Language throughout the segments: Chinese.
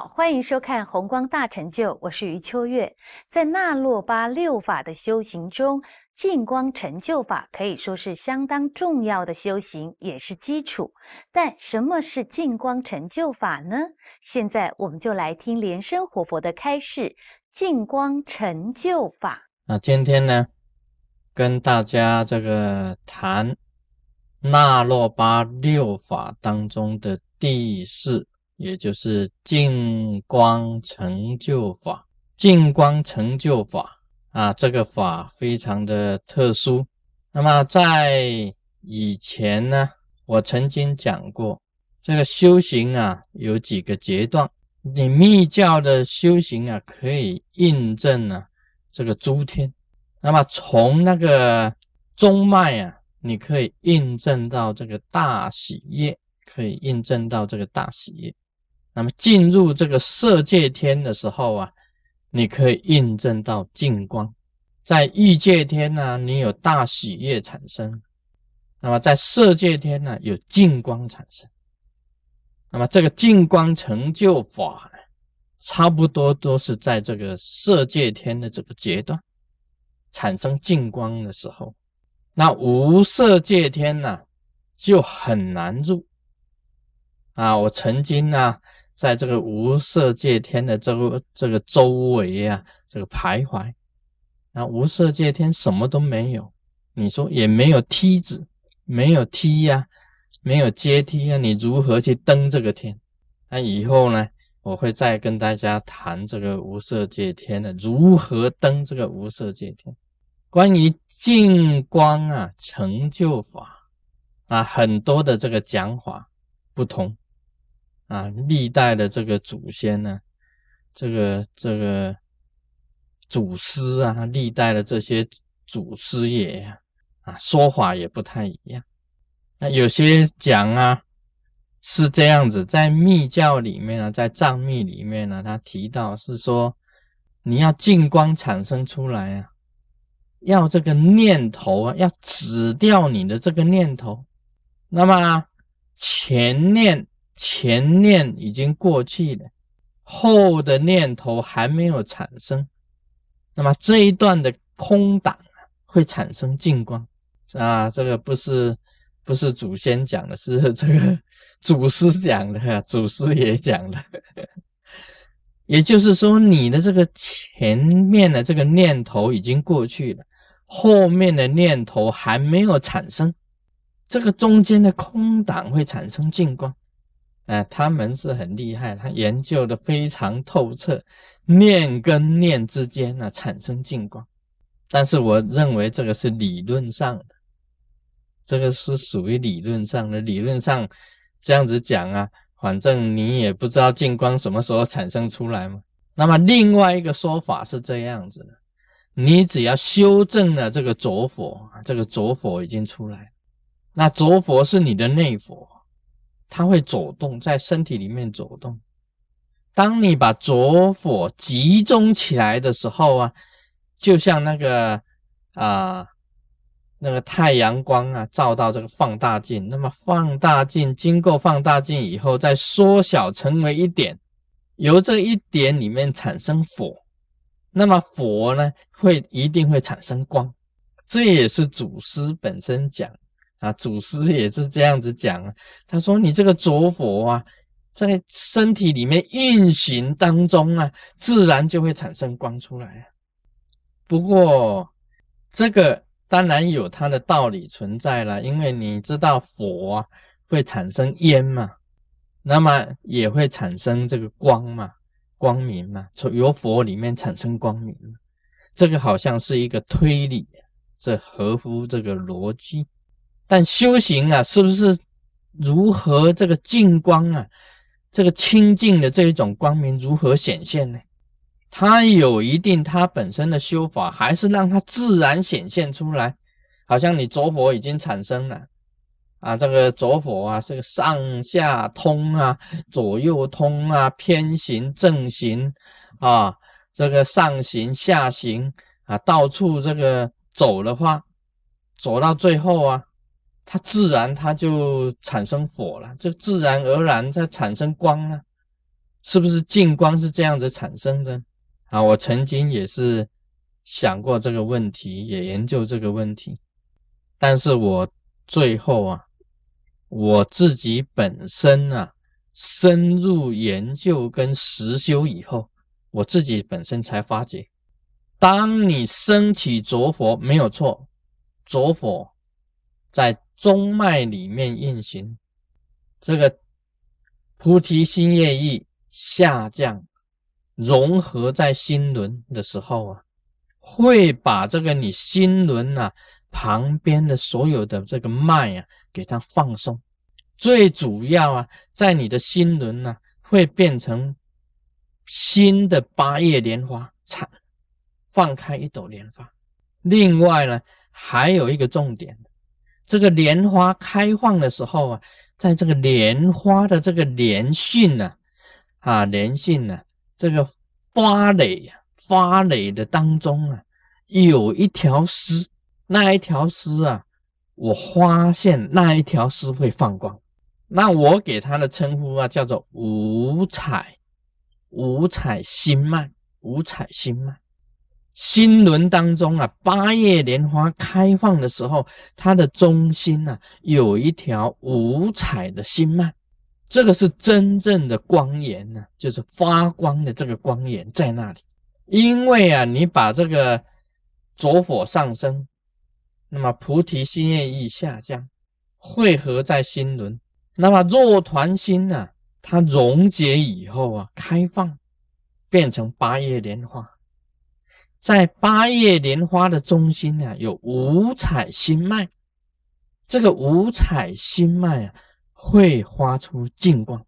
好，欢迎收看《红光大成就》，我是余秋月。在那洛巴六法的修行中，净光成就法可以说是相当重要的修行，也是基础。但什么是净光成就法呢？现在我们就来听莲生活佛的开示：净光成就法。那今天呢，跟大家这个谈那洛巴六法当中的第四。也就是净光成就法，净光成就法啊，这个法非常的特殊。那么在以前呢，我曾经讲过，这个修行啊有几个阶段。你密教的修行啊，可以印证呢这个诸天。那么从那个中脉啊，你可以印证到这个大喜业，可以印证到这个大喜业。那么进入这个色界天的时候啊，你可以印证到净光；在欲界天呢，你有大喜悦产生；那么在色界天呢，有净光产生。那么这个净光成就法呢，差不多都是在这个色界天的这个阶段产生净光的时候。那无色界天呢，就很难入啊！我曾经呢。在这个无色界天的这个这个周围啊，这个徘徊，那无色界天什么都没有，你说也没有梯子，没有梯呀，没有阶梯啊，你如何去登这个天？那以后呢，我会再跟大家谈这个无色界天的如何登这个无色界天。关于净光啊成就法啊，很多的这个讲法不同。啊，历代的这个祖先呢，这个这个祖师啊，历代的这些祖师爷呀，啊，说法也不太一样。那有些讲啊，是这样子，在密教里面呢，在藏密里面呢，他提到是说，你要净光产生出来啊，要这个念头啊，要止掉你的这个念头，那么前念。前念已经过去了，后的念头还没有产生，那么这一段的空档会产生净光啊！这个不是不是祖先讲的，是 这个祖师讲的，祖师也讲的。也就是说，你的这个前面的这个念头已经过去了，后面的念头还没有产生，这个中间的空档会产生净光。哎，他们是很厉害，他研究的非常透彻，念跟念之间呢产生净光。但是我认为这个是理论上的，这个是属于理论上的。理论上这样子讲啊，反正你也不知道净光什么时候产生出来嘛。那么另外一个说法是这样子的：你只要修正了这个浊佛，这个浊佛已经出来，那浊佛是你的内佛。它会走动在身体里面走动。当你把浊火集中起来的时候啊，就像那个啊那个太阳光啊照到这个放大镜，那么放大镜经过放大镜以后再缩小成为一点，由这一点里面产生火，那么火呢会一定会产生光，这也是祖师本身讲。啊，祖师也是这样子讲。他说：“你这个浊佛啊，在身体里面运行当中啊，自然就会产生光出来啊。不过这个当然有它的道理存在了，因为你知道佛啊会产生烟嘛，那么也会产生这个光嘛，光明嘛，从由佛里面产生光明，这个好像是一个推理，这合乎这个逻辑。”但修行啊，是不是如何这个净光啊，这个清净的这一种光明如何显现呢？它有一定它本身的修法，还是让它自然显现出来？好像你着火已经产生了啊，这个着火啊，这个上下通啊，左右通啊，偏行正行啊，这个上行下行啊，到处这个走的话，走到最后啊。它自然它就产生火了，就自然而然在产生光了。是不是净光是这样子产生的？啊，我曾经也是想过这个问题，也研究这个问题，但是我最后啊，我自己本身啊，深入研究跟实修以后，我自己本身才发觉，当你升起着火没有错，着火在中脉里面运行，这个菩提心业意下降。融合在心轮的时候啊，会把这个你心轮啊旁边的所有的这个脉啊给它放松。最主要啊，在你的心轮呢会变成新的八叶莲花产，放开一朵莲花。另外呢，还有一个重点，这个莲花开放的时候啊，在这个莲花的这个莲性呢，啊莲性呢。这个花蕾呀，花蕾的当中啊，有一条丝，那一条丝啊，我发现那一条丝会放光，那我给它的称呼啊，叫做五彩五彩心脉，五彩心脉，心轮当中啊，八叶莲花开放的时候，它的中心啊，有一条五彩的心脉。这个是真正的光源呢，就是发光的这个光源在那里。因为啊，你把这个着火上升，那么菩提心业意下降，汇合在心轮，那么若团心呢，它溶解以后啊，开放变成八叶莲花，在八叶莲花的中心呢，有五彩心脉，这个五彩心脉啊。会发出净光，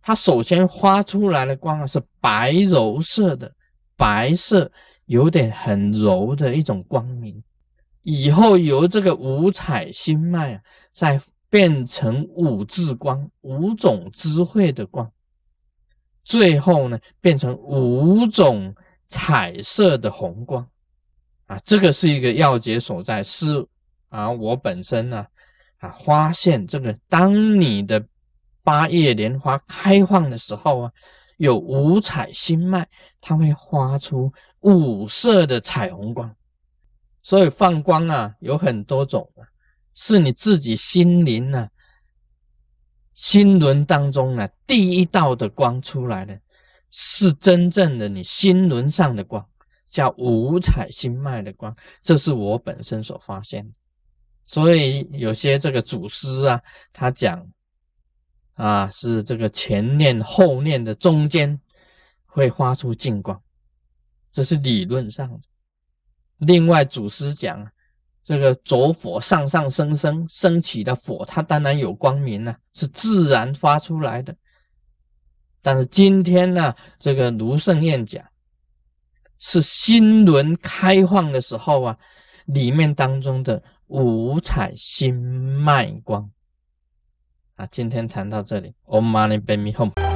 它首先发出来的光啊是白柔色的，白色有点很柔的一种光明，以后由这个五彩心脉啊，再变成五智光，五种智慧的光，最后呢变成五种彩色的红光，啊，这个是一个要诀所在，是啊，我本身呢。啊，发现这个，当你的八叶莲花开放的时候啊，有五彩星脉，它会发出五色的彩虹光。所以放光啊，有很多种啊，是你自己心灵啊、心轮当中啊第一道的光出来了，是真正的你心轮上的光，叫五彩心脉的光。这是我本身所发现。所以有些这个祖师啊，他讲啊，是这个前念后念的中间会发出净光，这是理论上的。另外祖师讲，这个着火上上升升升起的火，它当然有光明啊，是自然发出来的。但是今天呢，这个卢胜彦讲，是新轮开放的时候啊，里面当中的。五彩星脉光啊！今天谈到这里，Om Mani p a m e Hum。